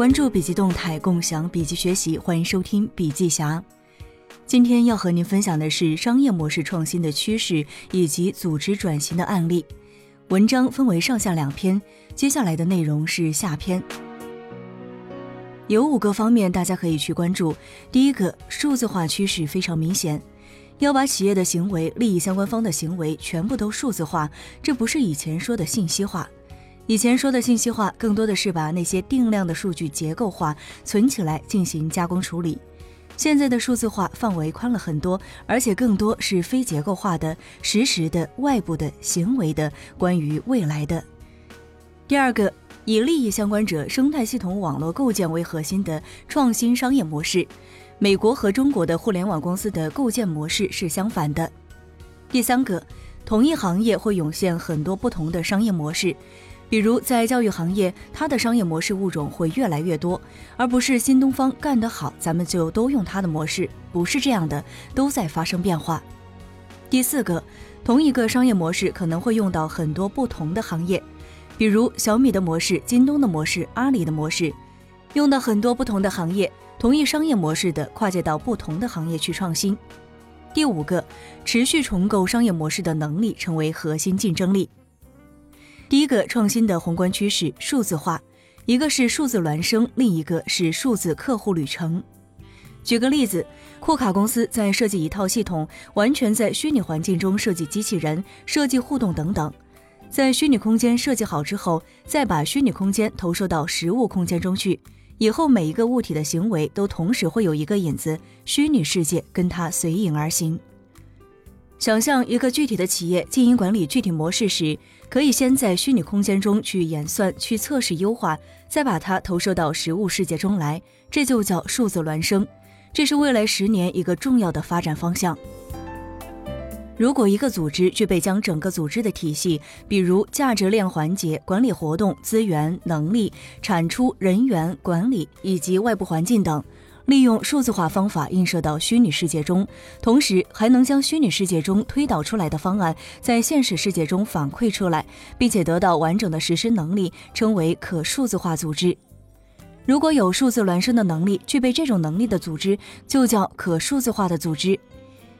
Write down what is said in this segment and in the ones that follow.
关注笔记动态，共享笔记学习，欢迎收听笔记侠。今天要和您分享的是商业模式创新的趋势以及组织转型的案例。文章分为上下两篇，接下来的内容是下篇。有五个方面大家可以去关注。第一个，数字化趋势非常明显，要把企业的行为、利益相关方的行为全部都数字化，这不是以前说的信息化。以前说的信息化，更多的是把那些定量的数据结构化、存起来进行加工处理。现在的数字化范围宽了很多，而且更多是非结构化的、实时的、外部的、行为的、关于未来的。第二个，以利益相关者生态系统网络构建为核心的创新商业模式，美国和中国的互联网公司的构建模式是相反的。第三个，同一行业会涌现很多不同的商业模式。比如在教育行业，它的商业模式物种会越来越多，而不是新东方干得好，咱们就都用它的模式，不是这样的，都在发生变化。第四个，同一个商业模式可能会用到很多不同的行业，比如小米的模式、京东的模式、阿里的模式，用到很多不同的行业，同一商业模式的跨界到不同的行业去创新。第五个，持续重构商业模式的能力成为核心竞争力。第一个创新的宏观趋势，数字化，一个是数字孪生，另一个是数字客户旅程。举个例子，库卡公司在设计一套系统，完全在虚拟环境中设计机器人、设计互动等等，在虚拟空间设计好之后，再把虚拟空间投射到实物空间中去，以后每一个物体的行为都同时会有一个影子，虚拟世界跟它随影而行。想象一个具体的企业经营管理具体模式时，可以先在虚拟空间中去演算、去测试、优化，再把它投射到实物世界中来，这就叫数字孪生。这是未来十年一个重要的发展方向。如果一个组织具备将整个组织的体系，比如价值链环节、管理活动、资源、能力、产出、人员管理以及外部环境等。利用数字化方法映射到虚拟世界中，同时还能将虚拟世界中推导出来的方案在现实世界中反馈出来，并且得到完整的实施能力，称为可数字化组织。如果有数字孪生的能力，具备这种能力的组织就叫可数字化的组织。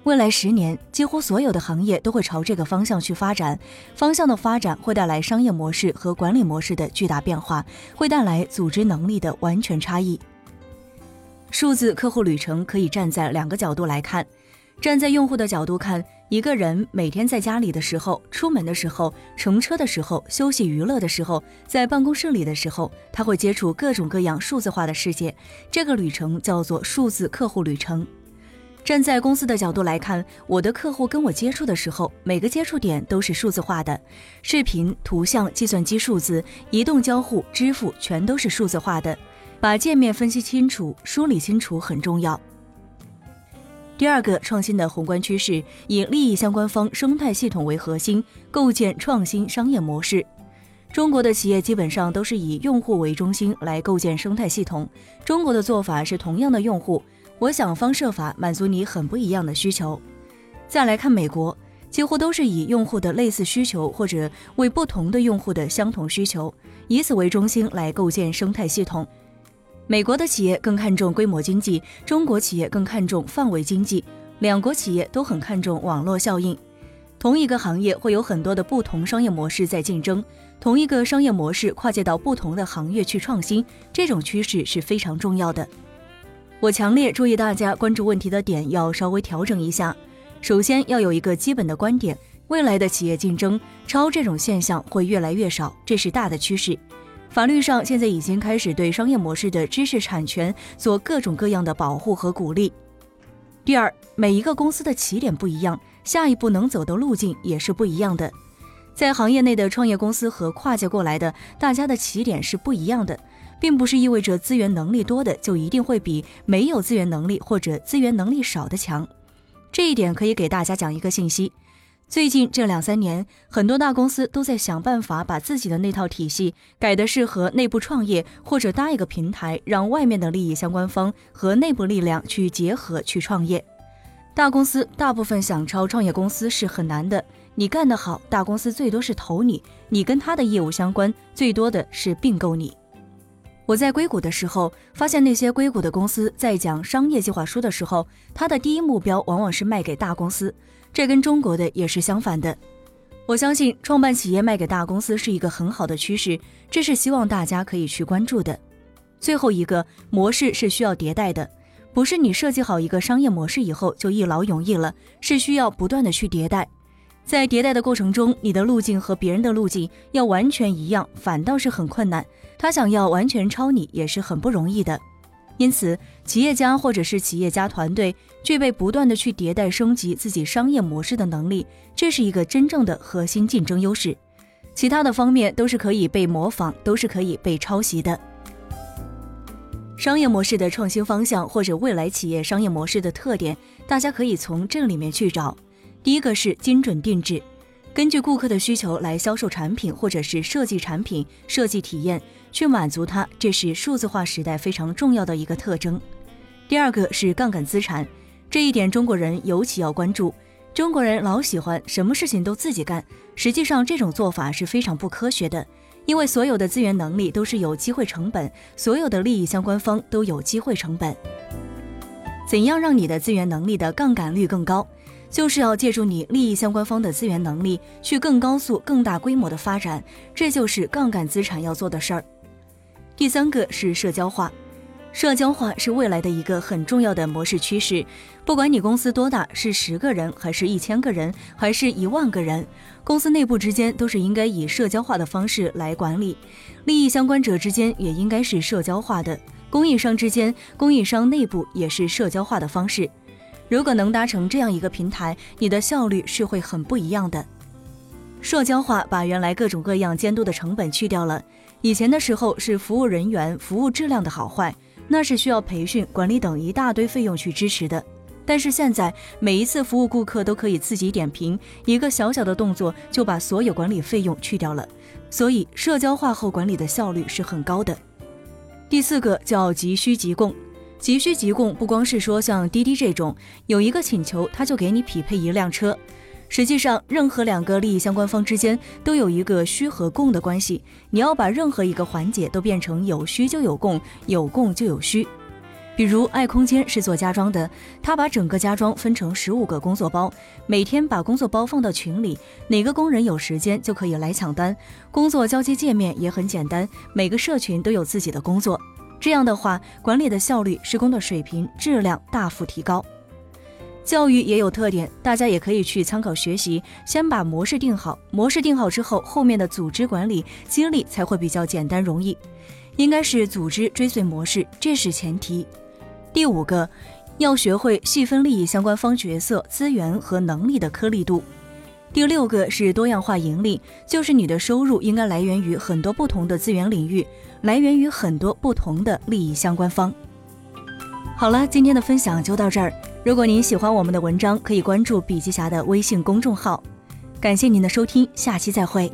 未来十年，几乎所有的行业都会朝这个方向去发展，方向的发展会带来商业模式和管理模式的巨大变化，会带来组织能力的完全差异。数字客户旅程可以站在两个角度来看，站在用户的角度看，一个人每天在家里的时候、出门的时候、乘车的时候、休息娱乐的时候、在办公室里的时候，他会接触各种各样数字化的世界，这个旅程叫做数字客户旅程。站在公司的角度来看，我的客户跟我接触的时候，每个接触点都是数字化的，视频、图像、计算机数字、移动交互、支付全都是数字化的。把界面分析清楚、梳理清楚很重要。第二个创新的宏观趋势，以利益相关方生态系统为核心，构建创新商业模式。中国的企业基本上都是以用户为中心来构建生态系统。中国的做法是同样的用户，我想方设法满足你很不一样的需求。再来看美国，几乎都是以用户的类似需求或者为不同的用户的相同需求，以此为中心来构建生态系统。美国的企业更看重规模经济，中国企业更看重范围经济。两国企业都很看重网络效应。同一个行业会有很多的不同商业模式在竞争，同一个商业模式跨界到不同的行业去创新，这种趋势是非常重要的。我强烈注意大家关注问题的点要稍微调整一下。首先要有一个基本的观点：未来的企业竞争超这种现象会越来越少，这是大的趋势。法律上现在已经开始对商业模式的知识产权做各种各样的保护和鼓励。第二，每一个公司的起点不一样，下一步能走的路径也是不一样的。在行业内的创业公司和跨界过来的，大家的起点是不一样的，并不是意味着资源能力多的就一定会比没有资源能力或者资源能力少的强。这一点可以给大家讲一个信息。最近这两三年，很多大公司都在想办法把自己的那套体系改得适合内部创业，或者搭一个平台，让外面的利益相关方和内部力量去结合去创业。大公司大部分想超创业公司是很难的，你干得好，大公司最多是投你，你跟他的业务相关，最多的是并购你。我在硅谷的时候，发现那些硅谷的公司在讲商业计划书的时候，它的第一目标往往是卖给大公司，这跟中国的也是相反的。我相信创办企业卖给大公司是一个很好的趋势，这是希望大家可以去关注的。最后一个模式是需要迭代的，不是你设计好一个商业模式以后就一劳永逸了，是需要不断的去迭代。在迭代的过程中，你的路径和别人的路径要完全一样，反倒是很困难。他想要完全抄你也是很不容易的，因此企业家或者是企业家团队具备不断的去迭代升级自己商业模式的能力，这是一个真正的核心竞争优势。其他的方面都是可以被模仿，都是可以被抄袭的。商业模式的创新方向或者未来企业商业模式的特点，大家可以从这里面去找。第一个是精准定制。根据顾客的需求来销售产品，或者是设计产品、设计体验，去满足它，这是数字化时代非常重要的一个特征。第二个是杠杆资产，这一点中国人尤其要关注。中国人老喜欢什么事情都自己干，实际上这种做法是非常不科学的，因为所有的资源能力都是有机会成本，所有的利益相关方都有机会成本。怎样让你的资源能力的杠杆率更高？就是要借助你利益相关方的资源能力，去更高速、更大规模的发展，这就是杠杆资产要做的事儿。第三个是社交化，社交化是未来的一个很重要的模式趋势。不管你公司多大，是十个人，还是一千个人，还是一万个人，公司内部之间都是应该以社交化的方式来管理，利益相关者之间也应该是社交化的，供应商之间、供应商内部也是社交化的方式。如果能搭成这样一个平台，你的效率是会很不一样的。社交化把原来各种各样监督的成本去掉了。以前的时候是服务人员服务质量的好坏，那是需要培训、管理等一大堆费用去支持的。但是现在每一次服务顾客都可以自己点评，一个小小的动作就把所有管理费用去掉了。所以社交化后管理的效率是很高的。第四个叫急需即供。急需急供，不光是说像滴滴这种，有一个请求他就给你匹配一辆车。实际上，任何两个利益相关方之间都有一个需和供的关系。你要把任何一个环节都变成有需就有供，有供就有需。比如爱空间是做家装的，他把整个家装分成十五个工作包，每天把工作包放到群里，哪个工人有时间就可以来抢单。工作交接界面也很简单，每个社群都有自己的工作。这样的话，管理的效率、施工的水平、质量大幅提高。教育也有特点，大家也可以去参考学习。先把模式定好，模式定好之后，后面的组织管理、激励才会比较简单容易。应该是组织追随模式，这是前提。第五个，要学会细分利益相关方角色、资源和能力的颗粒度。第六个是多样化盈利，就是你的收入应该来源于很多不同的资源领域。来源于很多不同的利益相关方。好了，今天的分享就到这儿。如果您喜欢我们的文章，可以关注笔记侠的微信公众号。感谢您的收听，下期再会。